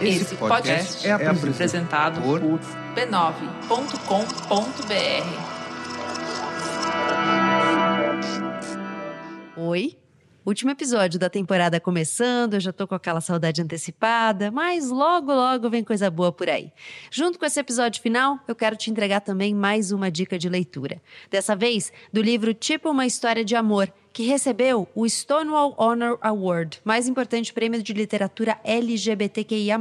Esse podcast é apresentado por b9.com.br. Oi? Último episódio da temporada começando, eu já tô com aquela saudade antecipada, mas logo, logo vem coisa boa por aí. Junto com esse episódio final, eu quero te entregar também mais uma dica de leitura. Dessa vez, do livro Tipo uma História de Amor, que recebeu o Stonewall Honor Award, mais importante prêmio de literatura LGBTQIA+.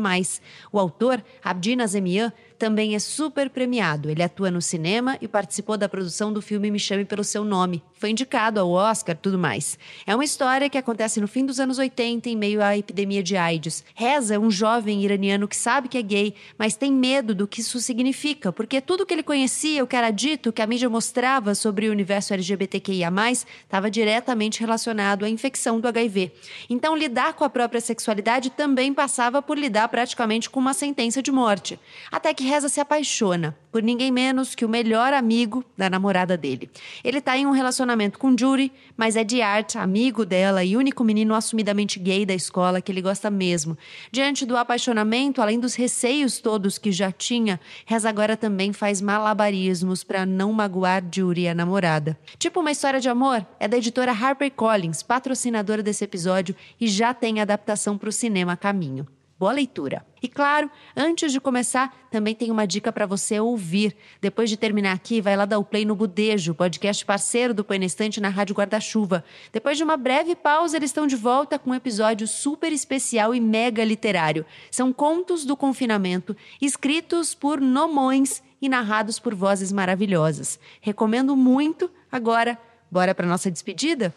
O autor, Abdi Nazemian, também é super premiado. Ele atua no cinema e participou da produção do filme Me Chame Pelo Seu Nome. Foi indicado ao Oscar tudo mais. É uma história que acontece no fim dos anos 80, em meio à epidemia de AIDS. Reza é um jovem iraniano que sabe que é gay, mas tem medo do que isso significa, porque tudo que ele conhecia, o que era dito, que a mídia mostrava sobre o universo LGBTQIA, estava diretamente relacionado à infecção do HIV. Então, lidar com a própria sexualidade também passava por lidar praticamente com uma sentença de morte. Até que Reza se apaixona por ninguém menos que o melhor amigo da namorada dele. Ele está em um relacionamento com Judy, mas é de arte, amigo dela e único menino assumidamente gay da escola que ele gosta mesmo. Diante do apaixonamento, além dos receios todos que já tinha, Reza agora também faz malabarismos para não magoar Judy, a namorada. Tipo uma história de amor, é da editora HarperCollins, patrocinadora desse episódio, e já tem adaptação para o cinema a caminho. Boa leitura. E claro, antes de começar, também tem uma dica para você ouvir. Depois de terminar aqui, vai lá dar o play no Budejo, podcast parceiro do Põe Estante na Rádio Guarda-Chuva. Depois de uma breve pausa, eles estão de volta com um episódio super especial e mega literário. São contos do confinamento, escritos por nomões e narrados por vozes maravilhosas. Recomendo muito. Agora, bora para nossa despedida?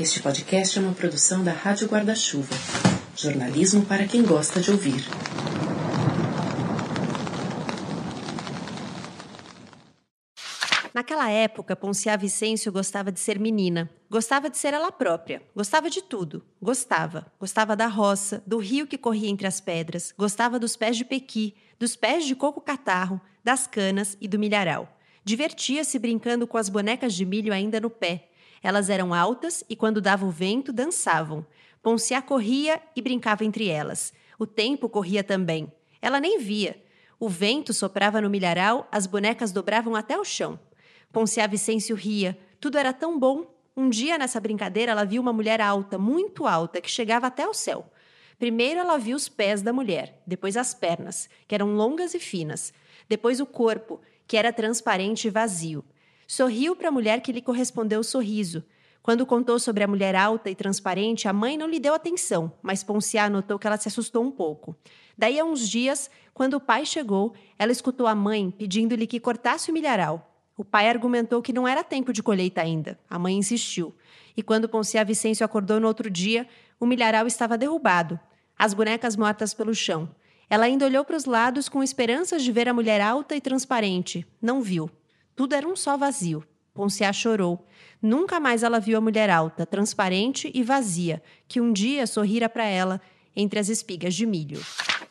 Este podcast é uma produção da Rádio Guarda-Chuva. Jornalismo para quem gosta de ouvir. Naquela época, Poncia Vicêncio gostava de ser menina, gostava de ser ela própria, gostava de tudo, gostava. Gostava da roça, do rio que corria entre as pedras, gostava dos pés de pequi, dos pés de coco-catarro, das canas e do milharal. Divertia-se brincando com as bonecas de milho ainda no pé. Elas eram altas e, quando dava o vento, dançavam. Poncia corria e brincava entre elas. O tempo corria também. Ela nem via. O vento soprava no milharal, as bonecas dobravam até o chão. Poncia Vicêncio ria. Tudo era tão bom. Um dia, nessa brincadeira, ela viu uma mulher alta, muito alta, que chegava até o céu. Primeiro ela viu os pés da mulher, depois as pernas, que eram longas e finas, depois o corpo, que era transparente e vazio. Sorriu para a mulher que lhe correspondeu o sorriso. Quando contou sobre a mulher alta e transparente, a mãe não lhe deu atenção, mas Poncia notou que ela se assustou um pouco. Daí a uns dias, quando o pai chegou, ela escutou a mãe pedindo-lhe que cortasse o milharal. O pai argumentou que não era tempo de colheita ainda. A mãe insistiu. E quando Poncia Vicêncio acordou no outro dia, o milharal estava derrubado, as bonecas mortas pelo chão. Ela ainda olhou para os lados com esperanças de ver a mulher alta e transparente. Não viu. Tudo era um só vazio. Poncia chorou. Nunca mais ela viu a mulher alta, transparente e vazia, que um dia sorrira para ela entre as espigas de milho.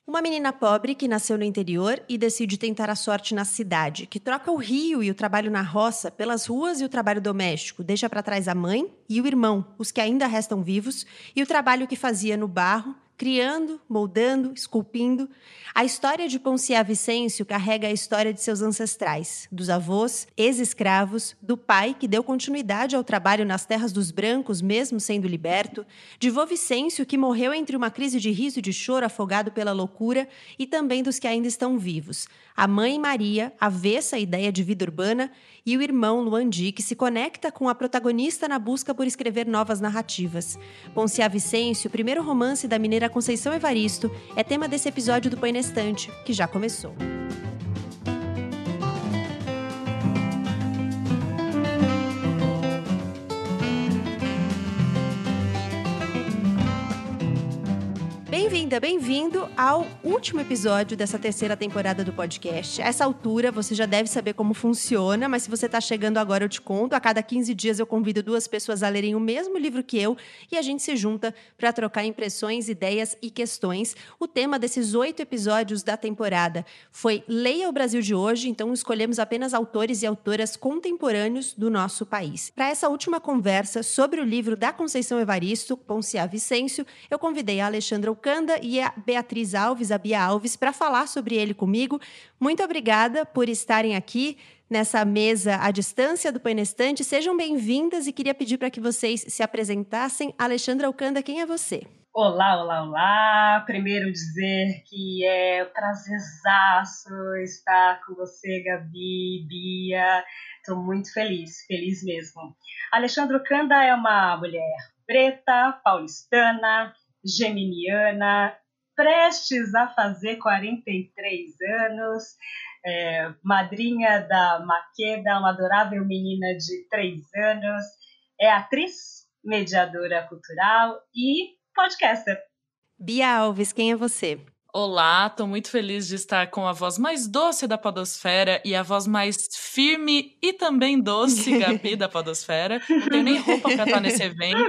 Uma menina pobre que nasceu no interior e decide tentar a sorte na cidade, que troca o rio e o trabalho na roça pelas ruas e o trabalho doméstico, deixa para trás a mãe e o irmão, os que ainda restam vivos, e o trabalho que fazia no barro, criando, moldando, esculpindo. A história de Poncia Vicêncio carrega a história de seus ancestrais, dos avós, ex-escravos, do pai que deu continuidade ao trabalho nas terras dos brancos, mesmo sendo liberto, de vô Vicêncio que morreu entre uma crise de riso e de choro afogado pela loucura, e também dos que ainda estão vivos. A mãe Maria, avessa à ideia de vida urbana, e o irmão Luandi, que se conecta com a protagonista na busca por escrever novas narrativas. Poncia Vicêncio, o primeiro romance da mineira Conceição Evaristo, é tema desse episódio do Põe que já começou. Bem-vinda, bem-vindo ao último episódio dessa terceira temporada do podcast. A essa altura, você já deve saber como funciona, mas se você está chegando agora, eu te conto. A cada 15 dias eu convido duas pessoas a lerem o mesmo livro que eu e a gente se junta para trocar impressões, ideias e questões. O tema desses oito episódios da temporada foi Leia o Brasil de hoje, então escolhemos apenas autores e autoras contemporâneos do nosso país. Para essa última conversa sobre o livro da Conceição Evaristo, Ponciá Vicêncio, eu convidei a Alexandra Canda e a Beatriz Alves, a Bia Alves, para falar sobre ele comigo. Muito obrigada por estarem aqui nessa mesa à distância do Painestante. Sejam bem-vindas e queria pedir para que vocês se apresentassem. Alexandra Alcanda, quem é você? Olá, olá, olá! Primeiro dizer que é um prazerzaço estar com você, Gabi, Bia. Estou muito feliz, feliz mesmo. Alexandra Canda é uma mulher preta, paulistana, geminiana, prestes a fazer 43 anos, é, madrinha da Maqueda, uma adorável menina de 3 anos, é atriz, mediadora cultural e podcaster. Bia Alves, quem é você? Olá, estou muito feliz de estar com a voz mais doce da Podosfera e a voz mais firme e também doce, Gabi, da Podosfera. Não tenho nem roupa para estar nesse evento.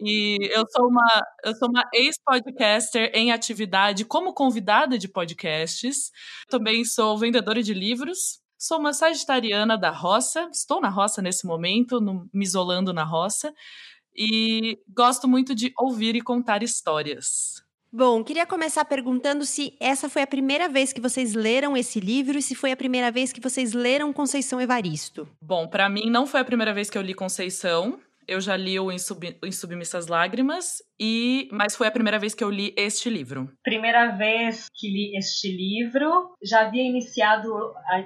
E eu sou uma, eu sou uma ex-podcaster em atividade como convidada de podcasts. Também sou vendedora de livros. Sou uma sagitariana da roça. Estou na roça nesse momento, no, me isolando na roça. E gosto muito de ouvir e contar histórias. Bom, queria começar perguntando se essa foi a primeira vez que vocês leram esse livro e se foi a primeira vez que vocês leram Conceição Evaristo. Bom, para mim não foi a primeira vez que eu li Conceição. Eu já li o Em, Sub, em Submissas Lágrimas, e mas foi a primeira vez que eu li este livro. Primeira vez que li este livro, já havia iniciado,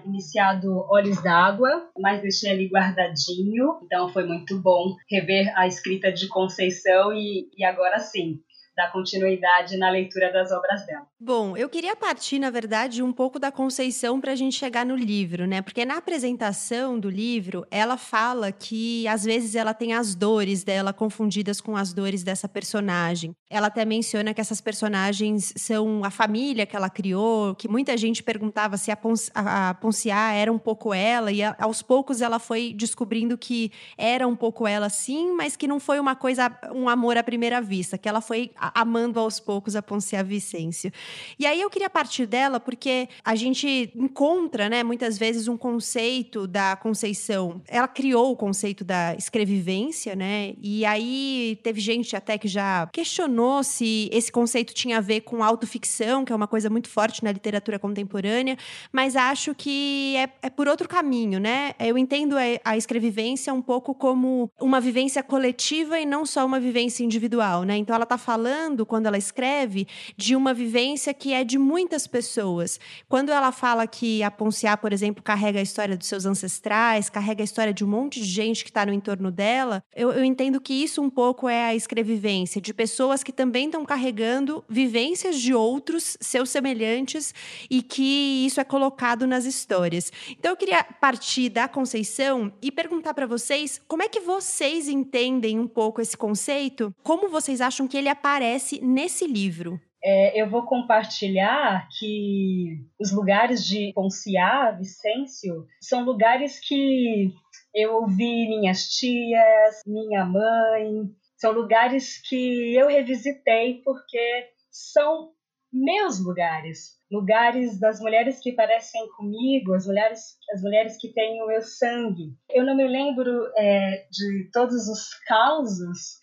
iniciado Olhos d'Água, mas deixei ali guardadinho, então foi muito bom rever a escrita de Conceição e, e agora sim, dar continuidade na leitura das obras dela. Bom, eu queria partir, na verdade, um pouco da Conceição para a gente chegar no livro, né? Porque na apresentação do livro, ela fala que às vezes ela tem as dores dela confundidas com as dores dessa personagem. Ela até menciona que essas personagens são a família que ela criou, que muita gente perguntava se a, Pons a Ponciá era um pouco ela, e aos poucos ela foi descobrindo que era um pouco ela sim, mas que não foi uma coisa, um amor à primeira vista, que ela foi amando aos poucos a Poncia Vicêncio. E aí eu queria partir dela porque a gente encontra, né, muitas vezes um conceito da Conceição. Ela criou o conceito da escrevivência, né? E aí teve gente até que já questionou se esse conceito tinha a ver com autoficção, que é uma coisa muito forte na literatura contemporânea, mas acho que é, é por outro caminho, né? Eu entendo a, a escrevivência um pouco como uma vivência coletiva e não só uma vivência individual, né? Então ela está falando falando, quando ela escreve, de uma vivência que é de muitas pessoas. Quando ela fala que a Ponciá, por exemplo, carrega a história dos seus ancestrais, carrega a história de um monte de gente que está no entorno dela, eu, eu entendo que isso um pouco é a escrevivência, de pessoas que também estão carregando vivências de outros, seus semelhantes, e que isso é colocado nas histórias. Então eu queria partir da Conceição e perguntar para vocês como é que vocês entendem um pouco esse conceito, como vocês acham que ele aparece aparece nesse livro? É, eu vou compartilhar que os lugares de Ponciá, Vicêncio, são lugares que eu ouvi minhas tias, minha mãe, são lugares que eu revisitei porque são meus lugares, lugares das mulheres que parecem comigo, as mulheres, as mulheres que têm o meu sangue. Eu não me lembro é, de todos os causos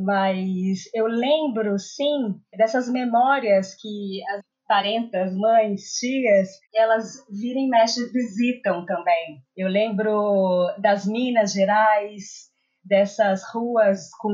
mas eu lembro, sim, dessas memórias que as parentas, mães, tias, elas virem mexe visitam também. Eu lembro das Minas Gerais, dessas ruas com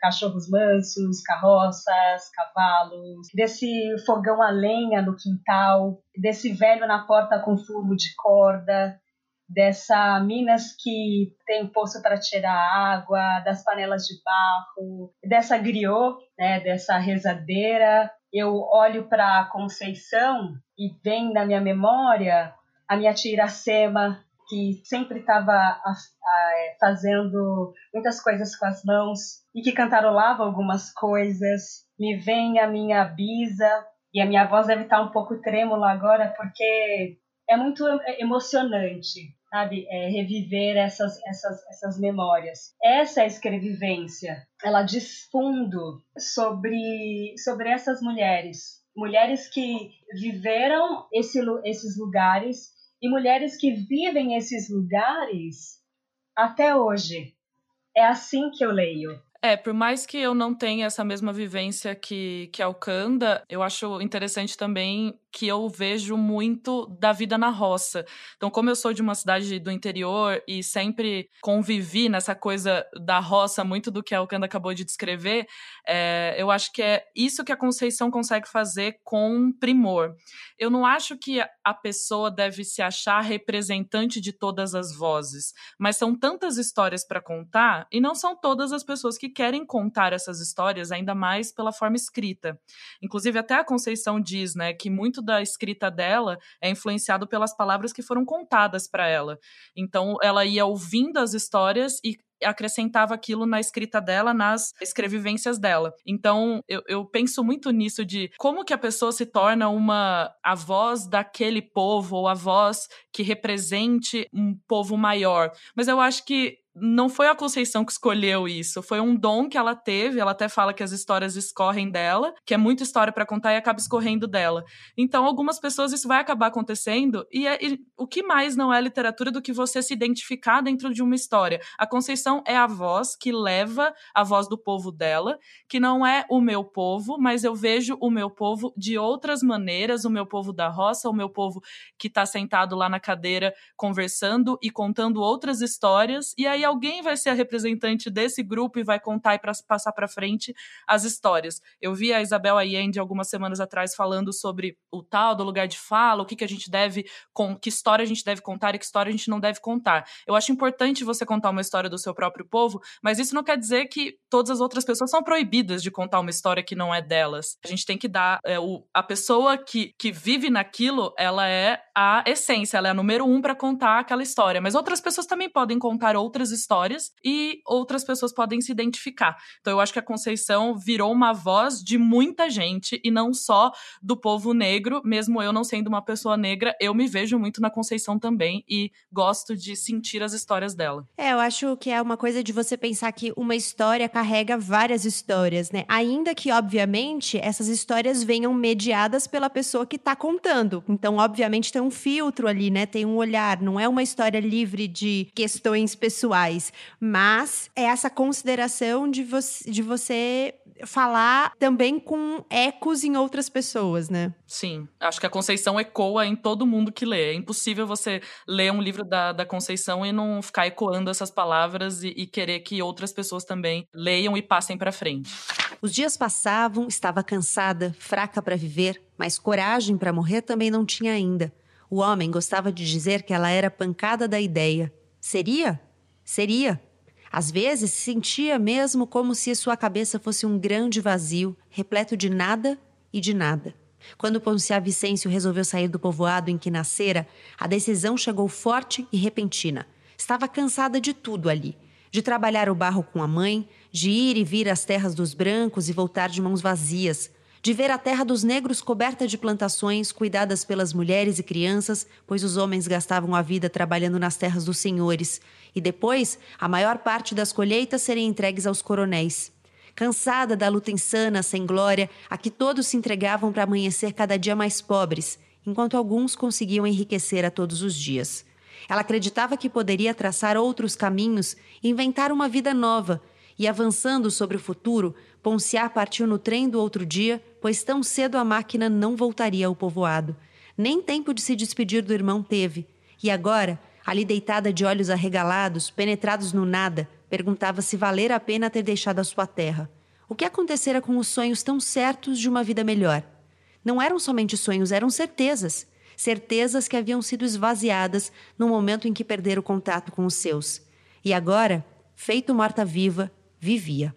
cachorros mansos, carroças, cavalos, desse fogão a lenha no quintal, desse velho na porta com fumo de corda, dessa Minas que tem poço para tirar água, das panelas de barro, dessa griot, né, dessa rezadeira. Eu olho para Conceição e vem na minha memória a minha tia Iracema, que sempre estava fazendo muitas coisas com as mãos e que cantarolava algumas coisas. me vem a minha bisa, e a minha voz deve estar um pouco trêmula agora, porque é muito emocionante, sabe? É, reviver essas, essas, essas memórias. Essa é escrevivência. Ela diz fundo sobre, sobre essas mulheres. Mulheres que viveram esse, esses lugares e mulheres que vivem esses lugares até hoje. É assim que eu leio. É, por mais que eu não tenha essa mesma vivência que, que Alcanda, eu acho interessante também que eu vejo muito da vida na roça. Então, como eu sou de uma cidade do interior e sempre convivi nessa coisa da roça, muito do que a Alcanda acabou de descrever, é, eu acho que é isso que a Conceição consegue fazer com primor. Eu não acho que a pessoa deve se achar representante de todas as vozes, mas são tantas histórias para contar e não são todas as pessoas que querem contar essas histórias, ainda mais pela forma escrita. Inclusive, até a Conceição diz né, que muito da escrita dela é influenciado pelas palavras que foram contadas para ela. Então, ela ia ouvindo as histórias e acrescentava aquilo na escrita dela, nas escrevivências dela. Então, eu, eu, penso muito nisso de como que a pessoa se torna uma a voz daquele povo ou a voz que represente um povo maior. Mas eu acho que não foi a Conceição que escolheu isso, foi um dom que ela teve. Ela até fala que as histórias escorrem dela, que é muita história para contar e acaba escorrendo dela. Então, algumas pessoas isso vai acabar acontecendo e, é, e, o que mais não é literatura do que você se identificar dentro de uma história? A Conceição é a voz que leva a voz do povo dela, que não é o meu povo, mas eu vejo o meu povo de outras maneiras, o meu povo da roça, o meu povo que está sentado lá na cadeira conversando e contando outras histórias. E aí alguém vai ser a representante desse grupo e vai contar e pra, passar para frente as histórias. Eu vi a Isabel Allende algumas semanas atrás falando sobre o tal do lugar de fala, o que, que a gente deve, com, que história a gente deve contar e que história a gente não deve contar. Eu acho importante você contar uma história do seu próprio povo, mas isso não quer dizer que todas as outras pessoas são proibidas de contar uma história que não é delas. A gente tem que dar é, o, a pessoa que, que vive naquilo, ela é a essência, ela é a número um para contar aquela história. Mas outras pessoas também podem contar outras histórias e outras pessoas podem se identificar. Então eu acho que a Conceição virou uma voz de muita gente e não só do povo negro, mesmo eu não sendo uma pessoa negra, eu me vejo muito na Conceição também e gosto de sentir as histórias dela. É, eu acho que é uma coisa de você pensar que uma história carrega várias histórias, né? Ainda que, obviamente, essas histórias venham mediadas pela pessoa que está contando. Então, obviamente, tem um filtro ali, né? Tem um olhar, não é uma história livre de questões pessoais mas é essa consideração de você, de você falar também com ecos em outras pessoas, né? Sim, acho que a Conceição ecoa em todo mundo que lê. É impossível você ler um livro da, da Conceição e não ficar ecoando essas palavras e, e querer que outras pessoas também leiam e passem para frente. Os dias passavam, estava cansada, fraca para viver, mas coragem para morrer também não tinha ainda. O homem gostava de dizer que ela era pancada da ideia. Seria? Seria. Às vezes sentia mesmo como se sua cabeça fosse um grande vazio, repleto de nada e de nada. Quando Ponciá Vicêncio resolveu sair do povoado em que nascera, a decisão chegou forte e repentina. Estava cansada de tudo ali: de trabalhar o barro com a mãe, de ir e vir às terras dos brancos e voltar de mãos vazias, de ver a terra dos negros coberta de plantações cuidadas pelas mulheres e crianças, pois os homens gastavam a vida trabalhando nas terras dos senhores, e depois a maior parte das colheitas serem entregues aos coronéis. Cansada da luta insana, sem glória, a que todos se entregavam para amanhecer cada dia mais pobres, enquanto alguns conseguiam enriquecer a todos os dias. Ela acreditava que poderia traçar outros caminhos, inventar uma vida nova, e avançando sobre o futuro, Ponciar partiu no trem do outro dia, pois tão cedo a máquina não voltaria ao povoado. Nem tempo de se despedir do irmão teve. E agora, ali deitada de olhos arregalados, penetrados no nada, perguntava se valera a pena ter deixado a sua terra. O que acontecera com os sonhos tão certos de uma vida melhor? Não eram somente sonhos, eram certezas. Certezas que haviam sido esvaziadas no momento em que perderam o contato com os seus. E agora, feito morta-viva, vivia.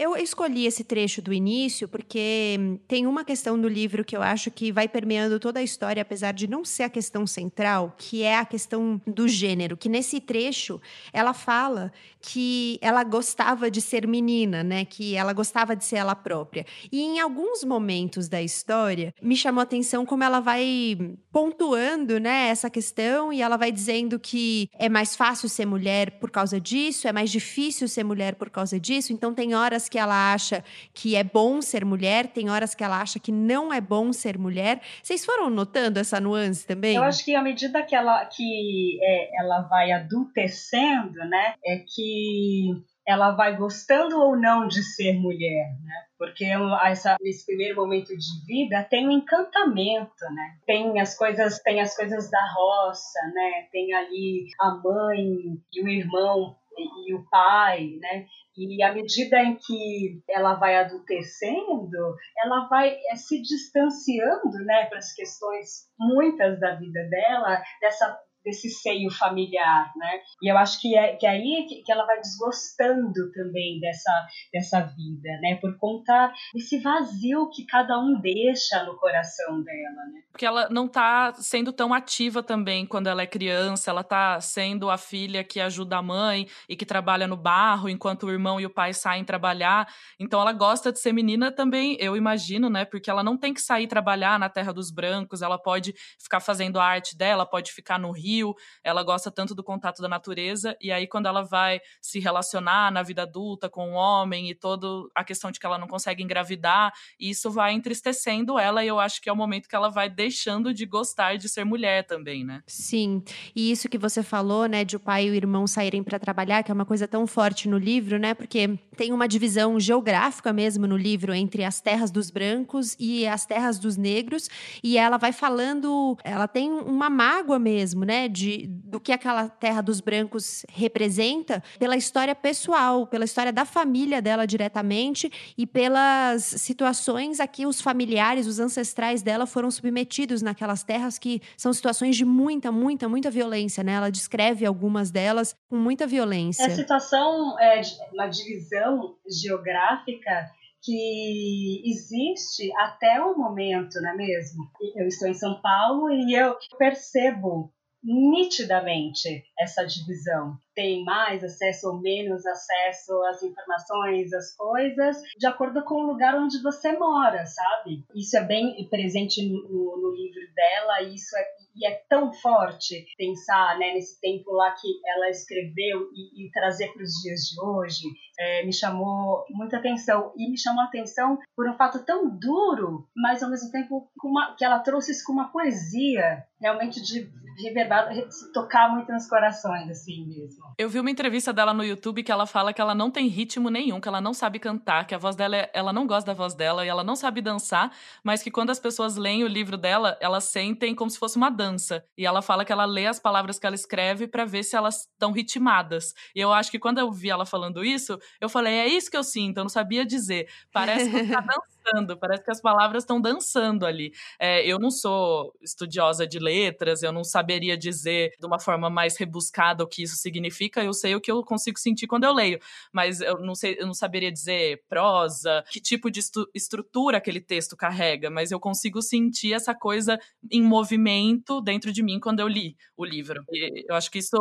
Eu escolhi esse trecho do início porque tem uma questão no livro que eu acho que vai permeando toda a história, apesar de não ser a questão central, que é a questão do gênero. Que nesse trecho ela fala que ela gostava de ser menina, né? Que ela gostava de ser ela própria. E em alguns momentos da história me chamou a atenção como ela vai pontuando, né, essa questão e ela vai dizendo que é mais fácil ser mulher por causa disso, é mais difícil ser mulher por causa disso. Então tem horas que ela acha que é bom ser mulher, tem horas que ela acha que não é bom ser mulher. Vocês foram notando essa nuance também? Eu acho que à medida que ela que é, ela vai adultecendo, né, é que ela vai gostando ou não de ser mulher, né? Porque essa, esse primeiro momento de vida tem um encantamento, né? Tem as coisas, tem as coisas da roça, né? Tem ali a mãe e o irmão e, o pai, né? E à medida em que ela vai adultecendo, ela vai é, se distanciando, né, para as questões muitas da vida dela, dessa desse seio familiar, né? E eu acho que é que é aí que, que ela vai desgostando também dessa dessa vida, né? Por conta desse vazio que cada um deixa no coração dela, né? Porque ela não tá sendo tão ativa também quando ela é criança, ela tá sendo a filha que ajuda a mãe e que trabalha no barro enquanto o irmão e o pai saem trabalhar. Então ela gosta de ser menina também, eu imagino, né? Porque ela não tem que sair trabalhar na terra dos brancos, ela pode ficar fazendo a arte dela, pode ficar no rio ela gosta tanto do contato da natureza, e aí quando ela vai se relacionar na vida adulta com um homem e toda a questão de que ela não consegue engravidar, isso vai entristecendo ela, e eu acho que é o momento que ela vai deixando de gostar de ser mulher também, né? Sim, e isso que você falou, né, de o pai e o irmão saírem para trabalhar, que é uma coisa tão forte no livro, né, porque tem uma divisão geográfica mesmo no livro entre as terras dos brancos e as terras dos negros, e ela vai falando, ela tem uma mágoa mesmo, né, de, do que aquela terra dos brancos representa pela história pessoal, pela história da família dela diretamente e pelas situações a que os familiares, os ancestrais dela foram submetidos naquelas terras que são situações de muita, muita, muita violência, né? Ela descreve algumas delas com muita violência. A situação é uma divisão geográfica que existe até o momento, não é mesmo? Eu estou em São Paulo e eu percebo nitidamente essa divisão. Tem mais acesso ou menos acesso às informações, às coisas, de acordo com o lugar onde você mora, sabe? Isso é bem presente no, no livro dela, e isso é, e é tão forte pensar né, nesse tempo lá que ela escreveu e, e trazer para os dias de hoje. É, me chamou muita atenção. E me chamou a atenção por um fato tão duro, mas ao mesmo tempo uma, que ela trouxe isso com uma poesia realmente de reverbar, tocar muito nos corações, assim mesmo. Eu vi uma entrevista dela no YouTube que ela fala que ela não tem ritmo nenhum, que ela não sabe cantar, que a voz dela, é, ela não gosta da voz dela e ela não sabe dançar, mas que quando as pessoas leem o livro dela, elas sentem como se fosse uma dança. E ela fala que ela lê as palavras que ela escreve para ver se elas estão ritmadas. E eu acho que quando eu vi ela falando isso, eu falei, é isso que eu sinto, eu não sabia dizer. Parece que tá dançando dançando, parece que as palavras estão dançando ali. É, eu não sou estudiosa de letras, eu não saberia dizer de uma forma mais rebuscada o que isso significa, eu sei o que eu consigo sentir quando eu leio, mas eu não sei, eu não saberia dizer prosa, que tipo de estrutura aquele texto carrega, mas eu consigo sentir essa coisa em movimento dentro de mim quando eu li o livro. E eu acho que isso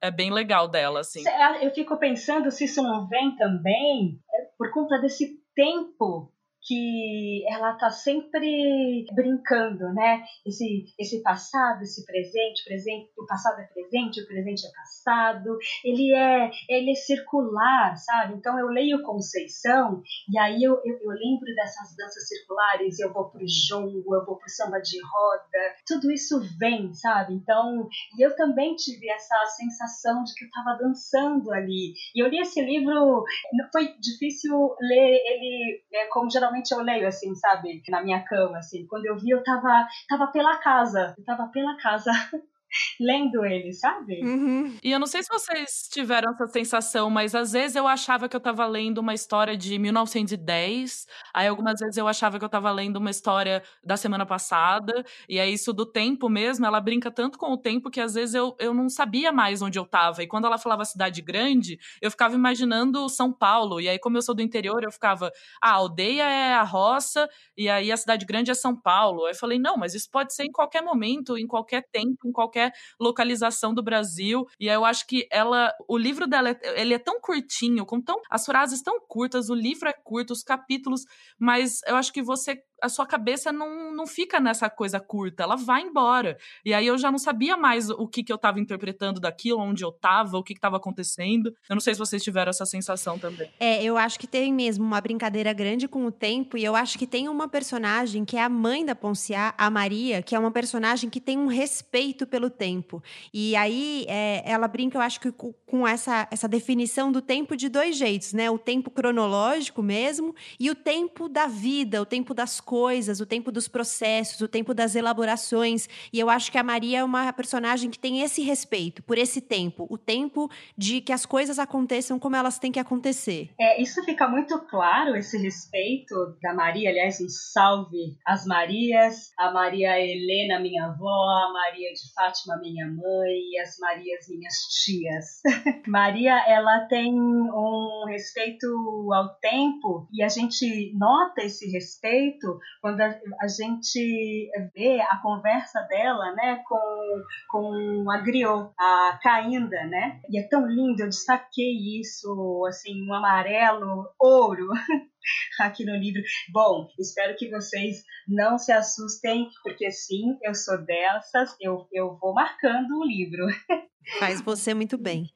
é bem legal dela, assim. Eu fico pensando se isso não vem também é, por conta desse tempo que ela está sempre brincando, né? Esse, esse passado, esse presente, presente, o passado é presente, o presente é passado. Ele é, ele é circular, sabe? Então eu leio Conceição e aí eu, eu, eu lembro dessas danças circulares. Eu vou pro jongo, eu vou pro samba de roda. Tudo isso vem, sabe? Então e eu também tive essa sensação de que eu estava dançando ali. E eu li esse livro, foi difícil ler ele, é, como geralmente geralmente eu leio assim, sabe? Na minha cama, assim. Quando eu vi, eu tava, tava pela casa. Eu tava pela casa lendo ele, sabe? Uhum. E eu não sei se vocês tiveram essa sensação, mas às vezes eu achava que eu tava lendo uma história de 1910, aí algumas vezes eu achava que eu tava lendo uma história da semana passada, e é isso do tempo mesmo, ela brinca tanto com o tempo que às vezes eu, eu não sabia mais onde eu tava. E quando ela falava cidade grande, eu ficava imaginando São Paulo, e aí como eu sou do interior, eu ficava, ah, a aldeia é a roça, e aí a cidade grande é São Paulo. Aí eu falei, não, mas isso pode ser em qualquer momento, em qualquer tempo, em qualquer localização do Brasil. E eu acho que ela, o livro dela, ele é tão curtinho, com tão as frases tão curtas, o livro é curto, os capítulos, mas eu acho que você a sua cabeça não, não fica nessa coisa curta, ela vai embora. E aí eu já não sabia mais o que, que eu estava interpretando daquilo, onde eu estava, o que estava acontecendo. Eu não sei se vocês tiveram essa sensação também. É, eu acho que tem mesmo uma brincadeira grande com o tempo, e eu acho que tem uma personagem que é a mãe da Ponciá, a Maria, que é uma personagem que tem um respeito pelo tempo. E aí é, ela brinca, eu acho que com essa, essa definição do tempo de dois jeitos, né? O tempo cronológico mesmo e o tempo da vida, o tempo das coisas, o tempo dos processos, o tempo das elaborações. E eu acho que a Maria é uma personagem que tem esse respeito por esse tempo, o tempo de que as coisas aconteçam como elas têm que acontecer. É, isso fica muito claro, esse respeito da Maria. Aliás, um salve às Marias, a Maria Helena, minha avó, a Maria de Fátima, minha mãe, e as Marias, minhas tias. Maria, ela tem um respeito ao tempo e a gente nota esse respeito quando a, a, gente vê a conversa dela, né, com, com a griot, a Cainda, né, e é tão lindo, eu destaquei isso, assim, um amarelo, ouro, aqui no livro. Bom, espero que vocês não se assustem, porque sim, eu sou dessas, eu, eu vou marcando o livro. Faz você muito bem.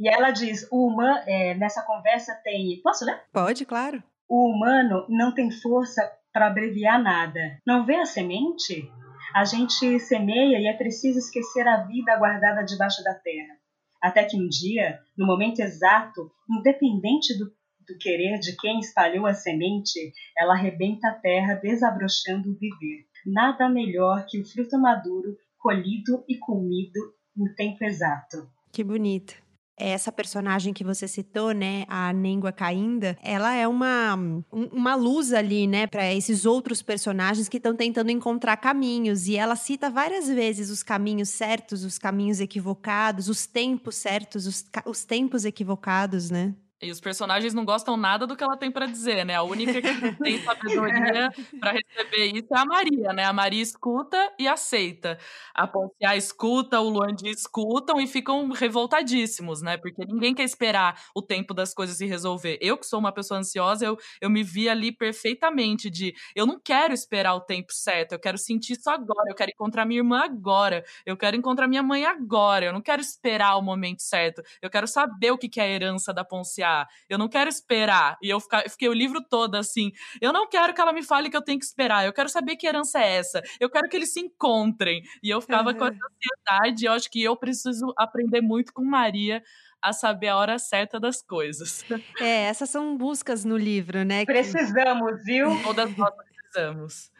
E ela diz: humano, é, nessa conversa tem. Posso ler? Pode, claro. O humano não tem força para abreviar nada. Não vê a semente? A gente semeia e é preciso esquecer a vida guardada debaixo da terra. Até que um dia, no momento exato, independente do, do querer de quem espalhou a semente, ela arrebenta a terra, desabrochando o viver. Nada melhor que o fruto maduro, colhido e comido no tempo exato. Que bonito essa personagem que você citou, né, a Nengua Cainda, ela é uma, uma luz ali, né, para esses outros personagens que estão tentando encontrar caminhos. E ela cita várias vezes os caminhos certos, os caminhos equivocados, os tempos certos, os, os tempos equivocados, né? E os personagens não gostam nada do que ela tem para dizer, né? A única que tem sabedoria para receber isso é a Maria, né? A Maria escuta e aceita. A Ponciá escuta, o Luandi escutam e ficam revoltadíssimos, né? Porque ninguém quer esperar o tempo das coisas se resolver. Eu, que sou uma pessoa ansiosa, eu, eu me vi ali perfeitamente de eu não quero esperar o tempo certo, eu quero sentir isso agora, eu quero encontrar minha irmã agora, eu quero encontrar minha mãe agora, eu não quero esperar o momento certo, eu quero saber o que é a herança da Ponciá eu não quero esperar. E eu fiquei o livro todo assim. Eu não quero que ela me fale que eu tenho que esperar. Eu quero saber que herança é essa. Eu quero que eles se encontrem. E eu ficava uhum. com essa ansiedade. Eu acho que eu preciso aprender muito com Maria a saber a hora certa das coisas. É, essas são buscas no livro, né? Precisamos, viu? Todas nós precisamos.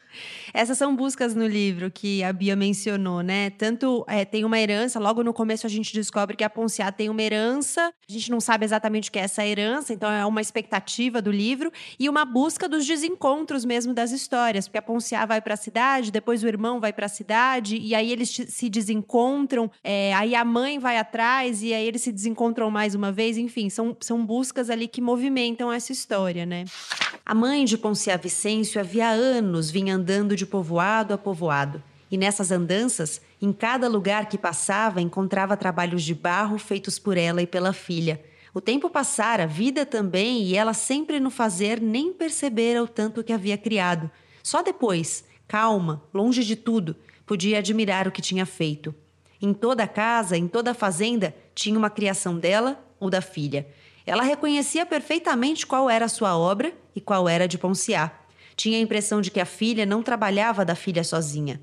Essas são buscas no livro que a Bia mencionou, né? Tanto é, tem uma herança, logo no começo a gente descobre que a Ponciá tem uma herança, a gente não sabe exatamente o que é essa herança, então é uma expectativa do livro, e uma busca dos desencontros mesmo das histórias, porque a Ponciá vai para a cidade, depois o irmão vai para a cidade, e aí eles se desencontram, é, aí a mãe vai atrás, e aí eles se desencontram mais uma vez, enfim, são, são buscas ali que movimentam essa história, né? A mãe de Ponciá Vicêncio havia anos vinha andando de povoado a povoado. E nessas andanças, em cada lugar que passava, encontrava trabalhos de barro feitos por ela e pela filha. O tempo passara, a vida também, e ela sempre no fazer nem percebera o tanto que havia criado. Só depois, calma, longe de tudo, podia admirar o que tinha feito. Em toda a casa, em toda a fazenda, tinha uma criação dela ou da filha. Ela reconhecia perfeitamente qual era a sua obra e qual era de Ponciá. Tinha a impressão de que a filha não trabalhava da filha sozinha.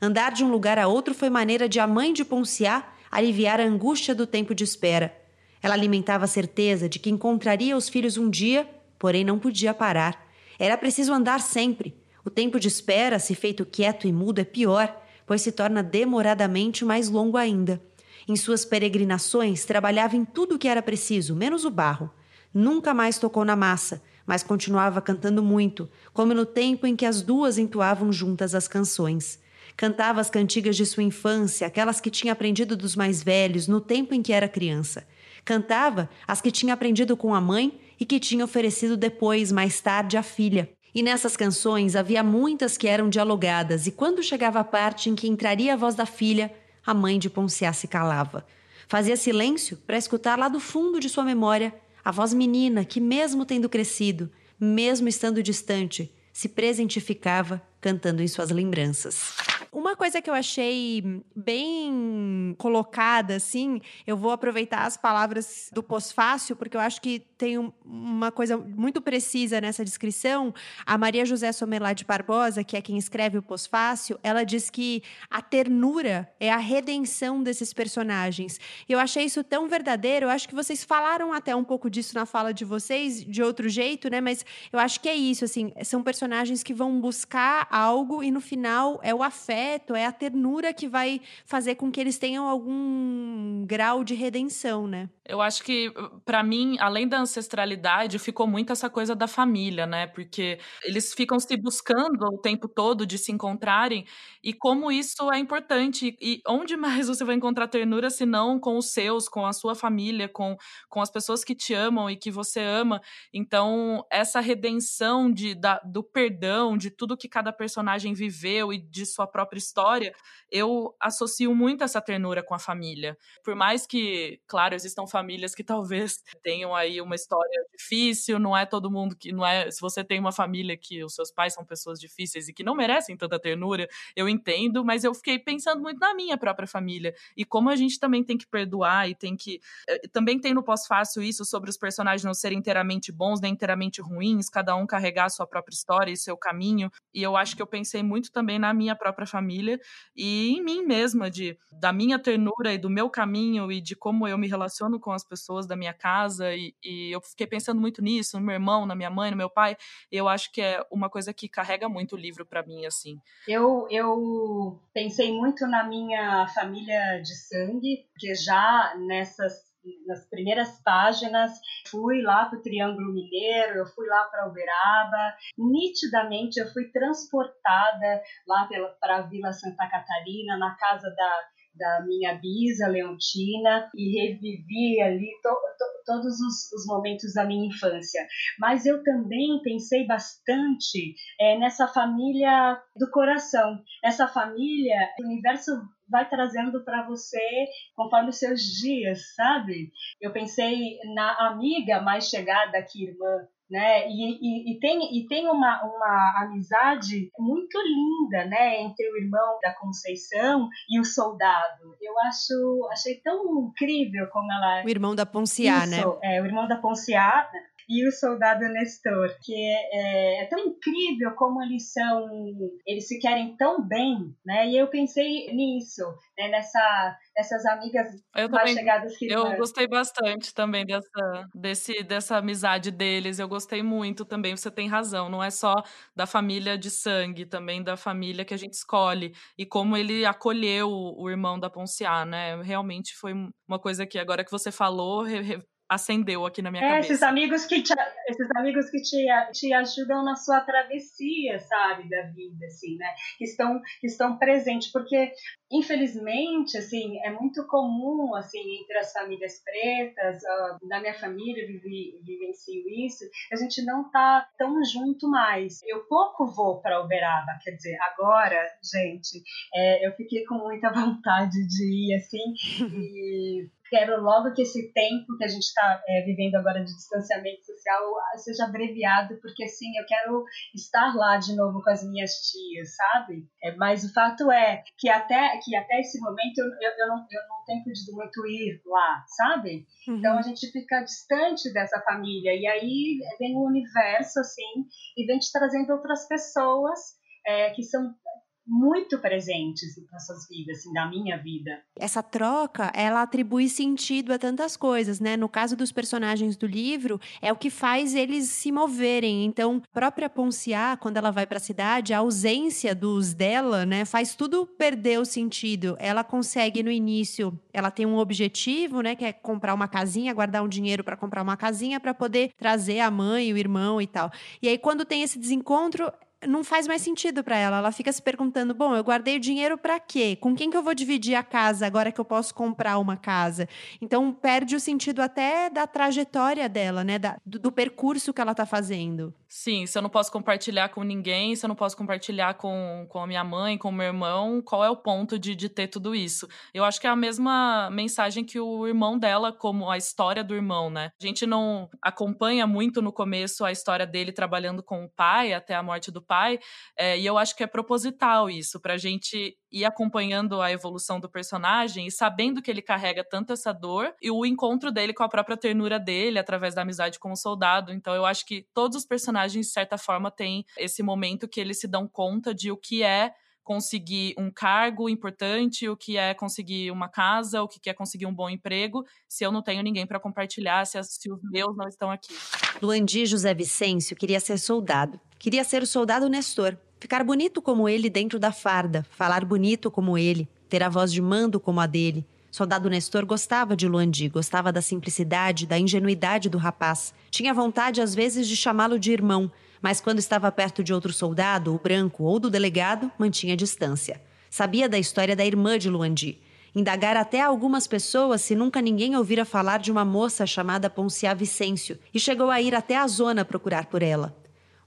Andar de um lugar a outro foi maneira de a mãe de Ponciá aliviar a angústia do tempo de espera. Ela alimentava a certeza de que encontraria os filhos um dia, porém não podia parar. Era preciso andar sempre. O tempo de espera, se feito quieto e mudo, é pior, pois se torna demoradamente mais longo ainda. Em suas peregrinações, trabalhava em tudo o que era preciso, menos o barro. Nunca mais tocou na massa, mas continuava cantando muito, como no tempo em que as duas entoavam juntas as canções. Cantava as cantigas de sua infância, aquelas que tinha aprendido dos mais velhos no tempo em que era criança. Cantava as que tinha aprendido com a mãe e que tinha oferecido depois, mais tarde, à filha. E nessas canções havia muitas que eram dialogadas, e quando chegava a parte em que entraria a voz da filha, a mãe de Ponciá se calava. Fazia silêncio para escutar lá do fundo de sua memória a voz menina que, mesmo tendo crescido, mesmo estando distante, se presentificava cantando em suas lembranças. Uma coisa que eu achei bem colocada, assim, eu vou aproveitar as palavras do pós-fácil, porque eu acho que tem uma coisa muito precisa nessa descrição. A Maria José Somelá de Barbosa, que é quem escreve o pós-fácil, ela diz que a ternura é a redenção desses personagens. Eu achei isso tão verdadeiro. Eu acho que vocês falaram até um pouco disso na fala de vocês, de outro jeito, né? Mas eu acho que é isso, assim, são personagens que vão buscar algo e no final é o afeto, é a ternura que vai fazer com que eles tenham algum grau de redenção, né? Eu acho que, para mim, além da ancestralidade, ficou muito essa coisa da família, né? Porque eles ficam se buscando o tempo todo de se encontrarem e como isso é importante. E onde mais você vai encontrar ternura se não com os seus, com a sua família, com, com as pessoas que te amam e que você ama? Então, essa redenção de, da, do perdão, de tudo que cada personagem viveu e de sua própria história, eu associo muito essa ternura com a família. Por mais que, claro, existam famílias que talvez tenham aí uma história difícil, não é todo mundo que não é, se você tem uma família que os seus pais são pessoas difíceis e que não merecem tanta ternura, eu entendo, mas eu fiquei pensando muito na minha própria família e como a gente também tem que perdoar e tem que eh, também tem no pós-fácil isso sobre os personagens não serem inteiramente bons nem inteiramente ruins, cada um carregar a sua própria história e seu caminho, e eu acho que eu pensei muito também na minha própria família e em mim mesma de da minha ternura e do meu caminho e de como eu me relaciono com as pessoas da minha casa e, e, eu fiquei pensando muito nisso, no meu irmão, na minha mãe, no meu pai. Eu acho que é uma coisa que carrega muito o livro para mim, assim. Eu, eu pensei muito na minha família de sangue, porque já nessas nas primeiras páginas, fui lá para o Triângulo Mineiro, eu fui lá para Uberaba, nitidamente eu fui transportada lá para a Vila Santa Catarina, na casa da da minha bisa Leontina e revivi ali to, to, todos os, os, momentos da minha infância. Mas eu também pensei bastante é, nessa família do coração, essa família, o universo vai trazendo para você conforme os seus dias, sabe? Eu pensei na amiga mais chegada que irmã né? E, e, e, tem, e tem uma, uma amizade muito linda, né, entre o irmão da Conceição e o soldado. Eu acho, achei tão incrível como ela. O irmão da Ponciá, né? É, o irmão da Ponciá e o soldado Nestor, que é, é, tão incrível como eles são, eles se querem tão bem, né? E eu pensei nisso, né? Nessa, nessas amigas eu mais também, chegadas que eu gostei bastante também dessa, desse, dessa amizade deles. Eu gostei muito também. Você tem razão. Não é só da família de sangue, também da família que a gente escolhe e como ele acolheu o irmão da Ponciá, né? Realmente foi uma coisa que agora que você falou acendeu aqui na minha é, cabeça. Esses amigos que te, esses amigos que te, te ajudam na sua travessia, sabe, da vida, assim, né? Que estão, que estão presentes, porque infelizmente, assim, é muito comum, assim, entre as famílias pretas, uh, da minha família, vivi, vivencio isso, a gente não tá tão junto mais. Eu pouco vou para Uberaba, quer dizer, agora, gente, é, eu fiquei com muita vontade de ir, assim, e quero logo que esse tempo que a gente está é, vivendo agora de distanciamento social seja abreviado, porque assim, eu quero estar lá de novo com as minhas tias, sabe? É, mas o fato é que até, que até esse momento eu, eu, eu, não, eu não tenho podido muito ir lá, sabe? Uhum. Então a gente fica distante dessa família, e aí vem o universo, assim, e vem te trazendo outras pessoas é, que são muito presentes nessas vidas, assim, da minha vida. Essa troca, ela atribui sentido a tantas coisas, né? No caso dos personagens do livro, é o que faz eles se moverem. Então, a própria Ponciá, quando ela vai para a cidade, a ausência dos dela, né, faz tudo perder o sentido. Ela consegue no início, ela tem um objetivo, né, que é comprar uma casinha, guardar um dinheiro para comprar uma casinha para poder trazer a mãe, o irmão e tal. E aí quando tem esse desencontro, não faz mais sentido para ela. Ela fica se perguntando: bom, eu guardei o dinheiro para quê? Com quem que eu vou dividir a casa agora que eu posso comprar uma casa? Então perde o sentido até da trajetória dela, né? Da, do, do, percurso que ela está fazendo. Sim, se eu não posso compartilhar com ninguém, se eu não posso compartilhar com, com a minha mãe, com o meu irmão, qual é o ponto de, de ter tudo isso? Eu acho que é a mesma mensagem que o irmão dela, como a história do irmão, né? A gente não acompanha muito no começo a história dele trabalhando com o pai até a morte do pai, é, e eu acho que é proposital isso, pra gente ir acompanhando a evolução do personagem e sabendo que ele carrega tanto essa dor e o encontro dele com a própria ternura dele através da amizade com o soldado. Então eu acho que todos os personagens, de certa forma, têm esse momento que eles se dão conta de o que é conseguir um cargo importante, o que é conseguir uma casa, o que é conseguir um bom emprego, se eu não tenho ninguém para compartilhar, se, se, os meus não estão aqui. Luandi José Vicêncio queria ser soldado. Queria ser o soldado Nestor. Ficar bonito como ele dentro da farda, falar bonito como ele, ter a voz de mando como a dele. Soldado Nestor gostava de Luandi, gostava da simplicidade, da ingenuidade do rapaz. Tinha vontade, às vezes, de chamá-lo de irmão, mas quando estava perto de outro soldado, o branco ou do delegado, mantinha distância. Sabia da história da irmã de Luandi. Indagara até algumas pessoas se nunca ninguém ouvira falar de uma moça chamada Ponciá Vicêncio e chegou a ir até a zona procurar por ela.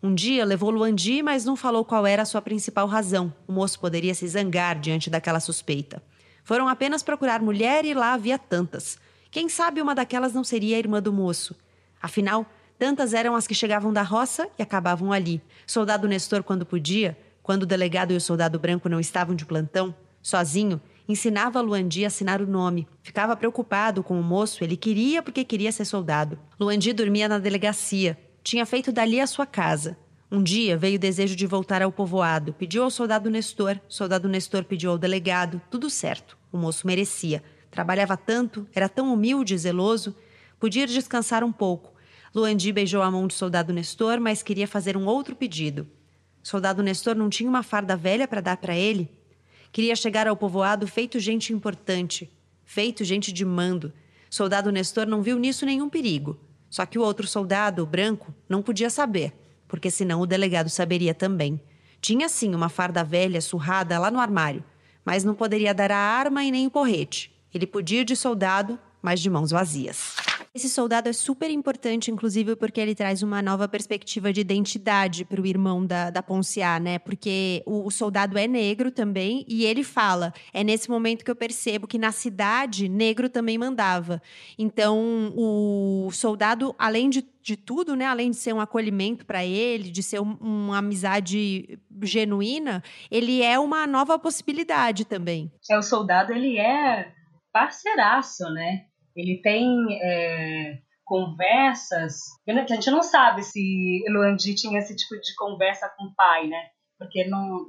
Um dia levou Luandi, mas não falou qual era a sua principal razão. O moço poderia se zangar diante daquela suspeita. Foram apenas procurar mulher e lá havia tantas. Quem sabe uma daquelas não seria a irmã do moço? Afinal, Tantas eram as que chegavam da roça e acabavam ali. Soldado Nestor, quando podia, quando o delegado e o soldado branco não estavam de plantão, sozinho, ensinava Luandi a assinar o nome. Ficava preocupado com o moço, ele queria porque queria ser soldado. Luandi dormia na delegacia. Tinha feito dali a sua casa. Um dia veio o desejo de voltar ao povoado. Pediu ao soldado Nestor. Soldado Nestor pediu ao delegado. Tudo certo. O moço merecia. Trabalhava tanto, era tão humilde e zeloso. Podia descansar um pouco. Luandi beijou a mão do soldado Nestor, mas queria fazer um outro pedido. Soldado Nestor não tinha uma farda velha para dar para ele? Queria chegar ao povoado feito gente importante, feito gente de mando. Soldado Nestor não viu nisso nenhum perigo. Só que o outro soldado, o branco, não podia saber, porque senão o delegado saberia também. Tinha sim uma farda velha surrada lá no armário, mas não poderia dar a arma e nem o porrete. Ele podia ir de soldado, mas de mãos vazias. Esse soldado é super importante, inclusive, porque ele traz uma nova perspectiva de identidade para o irmão da, da Ponciá, né? Porque o, o, soldado é negro também, e ele fala: é nesse momento que eu percebo que na cidade, negro também mandava. Então, o soldado, além de de tudo, né? Além de ser um acolhimento para ele, de ser um, uma amizade genuína, ele é uma nova possibilidade também. É o soldado, ele é parceiraço, né? Ele tem é, conversas. A gente não sabe se Luandi tinha esse tipo de conversa com o pai, né? Porque não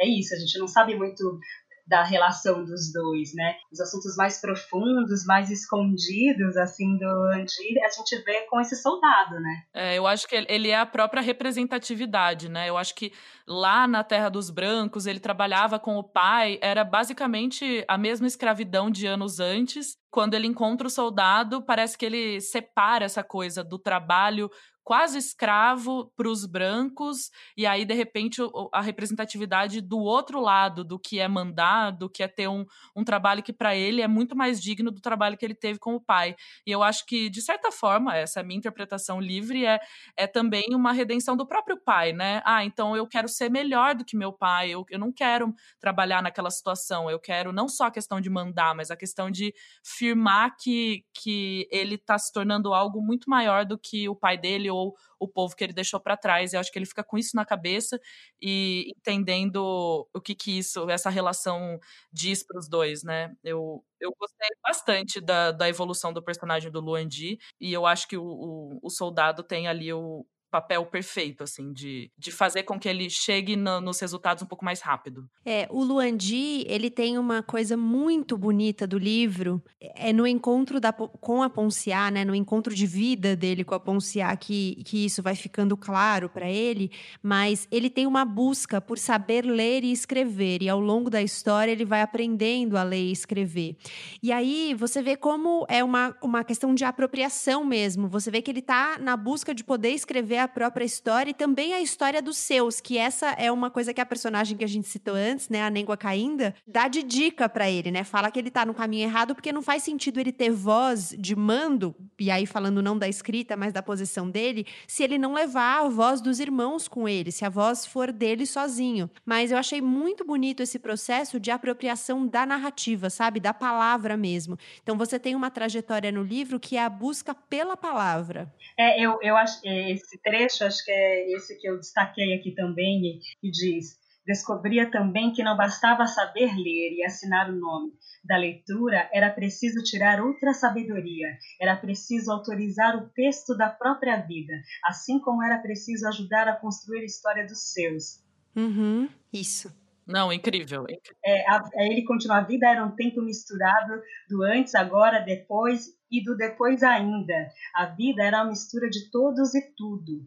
é isso, a gente não sabe muito da relação dos dois, né? Os assuntos mais profundos, mais escondidos, assim, do Andir, a gente vê com esse soldado, né? É, eu acho que ele é a própria representatividade, né? Eu acho que lá na Terra dos Brancos, ele trabalhava com o pai, era basicamente a mesma escravidão de anos antes. Quando ele encontra o soldado, parece que ele separa essa coisa do trabalho quase escravo para os brancos, e aí, de repente, a representatividade do outro lado, do que é mandar, do que é ter um, um trabalho que para ele é muito mais digno do trabalho que ele teve com o pai. E eu acho que, de certa forma, essa minha interpretação livre é, é também uma redenção do próprio pai, né? Ah, então eu quero ser melhor do que meu pai, eu, eu não quero trabalhar naquela situação, eu quero não só a questão de mandar, mas a questão de firmar que, que ele está se tornando algo muito maior do que o pai dele ou o povo que ele deixou para trás. Eu acho que ele fica com isso na cabeça e entendendo o que que isso, essa relação diz para os dois, né? Eu, eu gostei bastante da, da evolução do personagem do Luan Di e eu acho que o, o, o soldado tem ali o, papel perfeito, assim, de, de fazer com que ele chegue no, nos resultados um pouco mais rápido. É, o Luandi, ele tem uma coisa muito bonita do livro, é no encontro da, com a Ponciá, né, no encontro de vida dele com a Ponciá, que, que isso vai ficando claro para ele, mas ele tem uma busca por saber ler e escrever, e ao longo da história ele vai aprendendo a ler e escrever. E aí você vê como é uma, uma questão de apropriação mesmo, você vê que ele está na busca de poder escrever a própria história e também a história dos seus, que essa é uma coisa que a personagem que a gente citou antes, né, a Nengua Cainda, dá de dica para ele, né? Fala que ele tá no caminho errado porque não faz sentido ele ter voz de mando, e aí falando não da escrita, mas da posição dele, se ele não levar a voz dos irmãos com ele, se a voz for dele sozinho. Mas eu achei muito bonito esse processo de apropriação da narrativa, sabe? Da palavra mesmo. Então você tem uma trajetória no livro que é a busca pela palavra. É, eu, eu acho é, esse trecho, acho que é esse que eu destaquei aqui também, e diz: Descobria também que não bastava saber ler e assinar o nome. Da leitura era preciso tirar outra sabedoria, era preciso autorizar o texto da própria vida, assim como era preciso ajudar a construir a história dos seus. Uhum, isso. Não, incrível. É, a, ele continua: a vida era um tempo misturado do antes, agora, depois e do depois ainda. A vida era uma mistura de todos e tudo